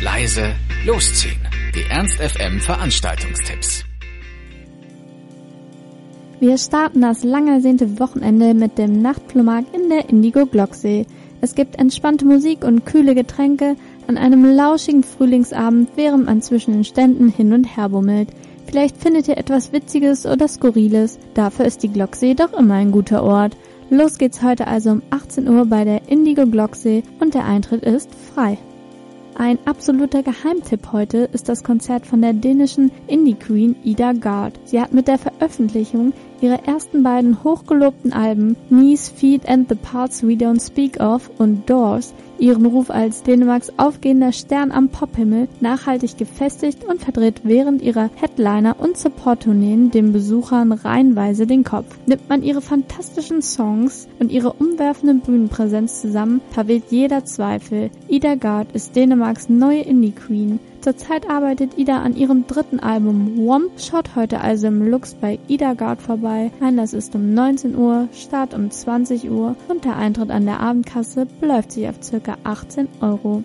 leise, losziehen. Die Ernst FM Veranstaltungstipps. Wir starten das lang ersehnte Wochenende mit dem Nachtflohmarkt in der Indigo Glocksee. Es gibt entspannte Musik und kühle Getränke an einem lauschigen Frühlingsabend, während man zwischen den Ständen hin und her bummelt. Vielleicht findet ihr etwas Witziges oder Skurriles. Dafür ist die Glocksee doch immer ein guter Ort. Los geht's heute also um 18 Uhr bei der Indigo Glocksee und der Eintritt ist frei. Ein absoluter Geheimtipp heute ist das Konzert von der dänischen Indie Queen Ida Gard. Sie hat mit der Veröffentlichung ihrer ersten beiden hochgelobten Alben Knees, Feet and the Parts We Don't Speak Of und Doors ihren Ruf als Dänemarks aufgehender Stern am Pophimmel nachhaltig gefestigt und verdreht während ihrer Headliner- und Support-Tourneen den Besuchern reihenweise den Kopf. Nimmt man ihre fantastischen Songs und ihre umwerfende Bühnenpräsenz zusammen, verweht jeder Zweifel. Ida Gard ist Dänemarks neue Indie-Queen. Zurzeit arbeitet Ida an ihrem dritten Album Womp. Schaut heute also im Lux bei Ida Gard vorbei. Einlass ist um 19 Uhr, Start um 20 Uhr und der Eintritt an der Abendkasse beläuft sich auf ca. 18 Euro.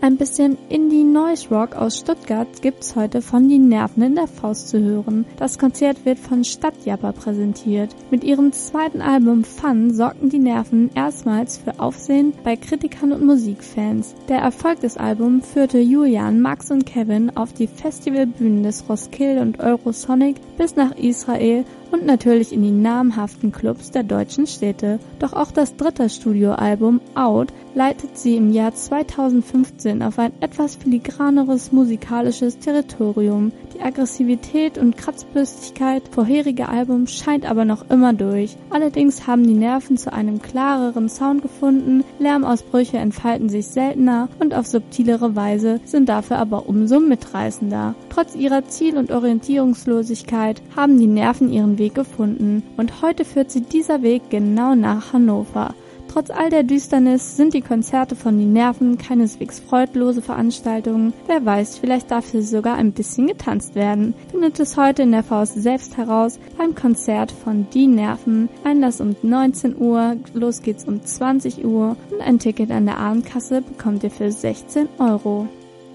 Ein bisschen Indie Noise Rock aus Stuttgart gibt's heute von Die Nerven in der Faust zu hören. Das Konzert wird von Stadtjapper präsentiert. Mit ihrem zweiten Album Fun sorgten Die Nerven erstmals für Aufsehen bei Kritikern und Musikfans. Der Erfolg des Albums führte Julian, Max und Kevin auf die Festivalbühnen des Roskilde und Eurosonic bis nach Israel und natürlich in die namhaften Clubs der deutschen Städte. Doch auch das dritte Studioalbum Out leitet sie im Jahr 2015 auf ein etwas filigraneres musikalisches Territorium. Die Aggressivität und Kratzbürstigkeit vorheriger Albums scheint aber noch immer durch. Allerdings haben die Nerven zu einem klareren Sound gefunden, Lärmausbrüche entfalten sich seltener und auf subtilere Weise sind dafür aber umso mitreißender. Trotz ihrer Ziel- und Orientierungslosigkeit haben die Nerven ihren Weg gefunden und heute führt sie dieser Weg genau nach Hannover. Trotz all der Düsternis sind die Konzerte von Die Nerven keineswegs freudlose Veranstaltungen. Wer weiß, vielleicht darf hier sogar ein bisschen getanzt werden. Findet es heute in der Faust selbst heraus beim Konzert von Die Nerven. Einlass um 19 Uhr, los geht's um 20 Uhr und ein Ticket an der Abendkasse bekommt ihr für 16 Euro.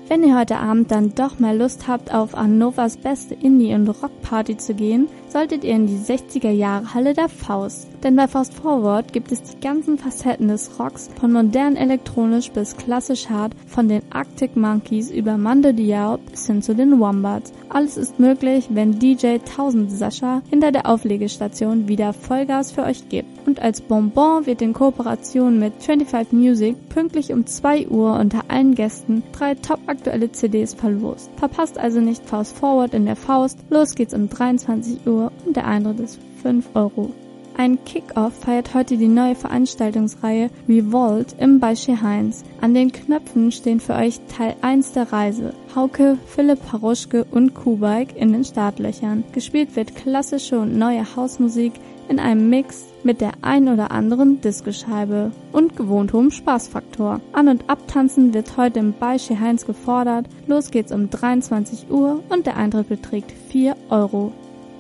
Wenn ihr heute Abend dann doch mal Lust habt, auf Hannovers beste Indie- und Rockparty zu gehen, solltet ihr in die 60er Jahre Halle der Faust. Denn bei Faust Forward gibt es die ganzen Facetten des Rocks, von modern elektronisch bis klassisch hart, von den Arctic Monkeys über Mando Diao bis hin zu den Wombats. Alles ist möglich, wenn DJ 1000 Sascha hinter der Auflegestation wieder Vollgas für euch gibt. Und als Bonbon wird in Kooperation mit 25 Music pünktlich um 2 Uhr unter allen Gästen drei top aktuelle CDs verlost. Verpasst also nicht Faust Forward in der Faust. Los geht's um 23 Uhr und der Eintritt ist 5 Euro. Ein Kick-Off feiert heute die neue Veranstaltungsreihe Revolt im Beische Heinz. An den Knöpfen stehen für euch Teil 1 der Reise. Hauke, Philipp Paruschke und Kubike in den Startlöchern. Gespielt wird klassische und neue Hausmusik in einem Mix mit der ein oder anderen Diskoscheibe und gewohnt hohem Spaßfaktor. An- und Abtanzen wird heute im Beische Heinz gefordert. Los geht's um 23 Uhr und der Eintritt beträgt 4 Euro.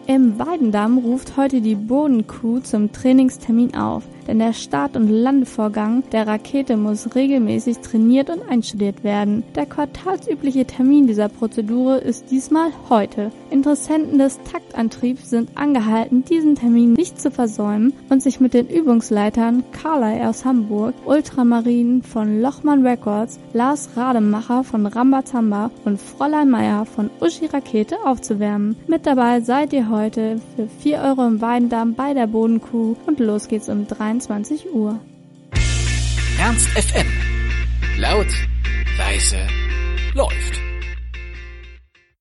Im Weidendamm ruft heute die Bodencrew zum Trainingstermin auf, denn der Start- und Landevorgang der Rakete muss regelmäßig trainiert und einstudiert werden. Der quartalsübliche Termin dieser Prozedur ist diesmal heute. Interessenten des Taktantriebs sind angehalten, diesen Termin nicht zu versäumen und sich mit den Übungsleitern Carly aus Hamburg, Ultramarin von Lochmann Records, Lars Rademacher von Rambazamba und Fräulein Meier von Uschi Rakete aufzuwärmen. Mit dabei seid ihr heute für 4 Euro im Weidendamm bei der Bodencrew und los geht's um 23 Uhr. Ernst FM. Laut, leise, läuft.